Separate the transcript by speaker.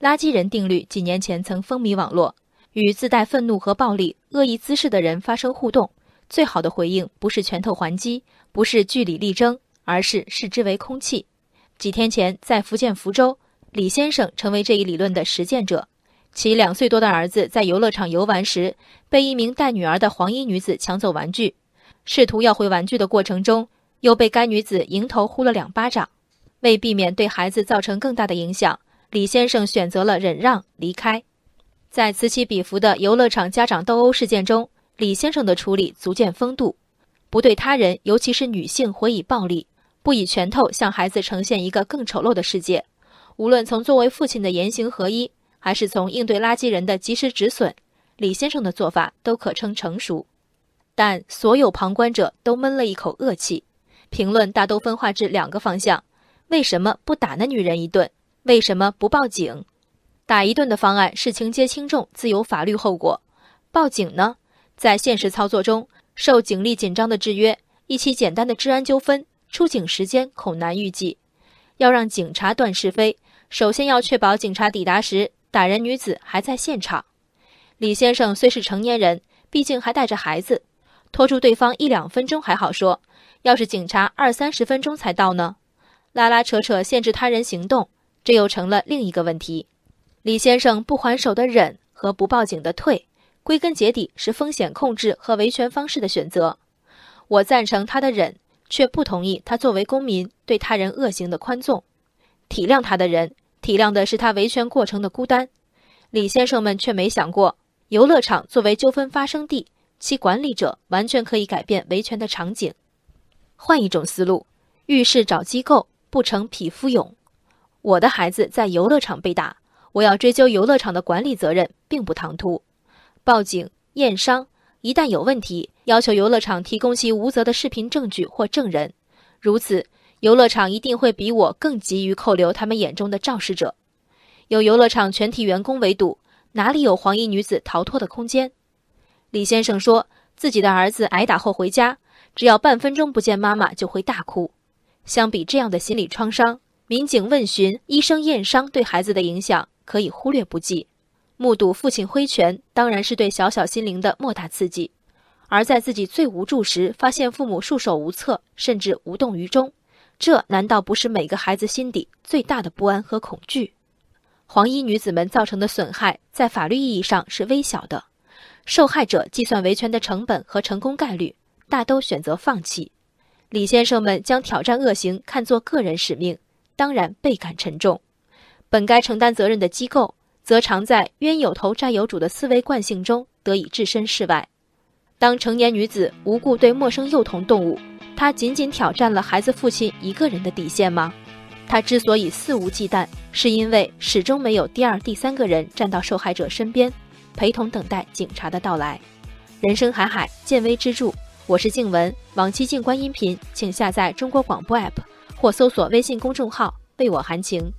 Speaker 1: 垃圾人定律几年前曾风靡网络，与自带愤怒和暴力、恶意姿势的人发生互动，最好的回应不是拳头还击，不是据理力争，而是视之为空气。几天前，在福建福州，李先生成为这一理论的实践者。其两岁多的儿子在游乐场游玩时，被一名带女儿的黄衣女子抢走玩具，试图要回玩具的过程中，又被该女子迎头呼了两巴掌。为避免对孩子造成更大的影响，李先生选择了忍让离开。在此起彼伏的游乐场家长斗殴事件中，李先生的处理足见风度，不对他人，尤其是女性回以暴力，不以拳头向孩子呈现一个更丑陋的世界。无论从作为父亲的言行合一，还是从应对垃圾人的及时止损，李先生的做法都可称成熟。但所有旁观者都闷了一口恶气，评论大都分化至两个方向：为什么不打那女人一顿？为什么不报警？打一顿的方案是情节轻重，自有法律后果。报警呢，在现实操作中，受警力紧张的制约，一起简单的治安纠纷，出警时间恐难预计。要让警察断是非，首先要确保警察抵达时，打人女子还在现场。李先生虽是成年人，毕竟还带着孩子，拖住对方一两分钟还好说，要是警察二三十分钟才到呢？拉拉扯扯限制他人行动，这又成了另一个问题。李先生不还手的忍和不报警的退，归根结底是风险控制和维权方式的选择。我赞成他的忍，却不同意他作为公民对他人恶行的宽纵。体谅他的人，体谅的是他维权过程的孤单。李先生们却没想过，游乐场作为纠纷发生地，其管理者完全可以改变维权的场景。换一种思路，遇事找机构，不成匹夫勇。我的孩子在游乐场被打。我要追究游乐场的管理责任，并不唐突。报警验伤，一旦有问题，要求游乐场提供其无责的视频证据或证人。如此，游乐场一定会比我更急于扣留他们眼中的肇事者。有游乐场全体员工围堵，哪里有黄衣女子逃脱的空间？李先生说自己的儿子挨打后回家，只要半分钟不见妈妈就会大哭。相比这样的心理创伤，民警问询、医生验伤对孩子的影响。可以忽略不计，目睹父亲挥拳，当然是对小小心灵的莫大刺激；而在自己最无助时，发现父母束手无策，甚至无动于衷，这难道不是每个孩子心底最大的不安和恐惧？黄衣女子们造成的损害，在法律意义上是微小的，受害者计算维权的成本和成功概率，大都选择放弃。李先生们将挑战恶行看作个人使命，当然倍感沉重。本该承担责任的机构，则常在冤有头债有主的思维惯性中得以置身事外。当成年女子无故对陌生幼童动武，她仅仅挑战了孩子父亲一个人的底线吗？她之所以肆无忌惮，是因为始终没有第二、第三个人站到受害者身边，陪同等待警察的到来。人生海海，见微知著。我是静文，往期静观音频，请下载中国广播 app 或搜索微信公众号“为我含情”。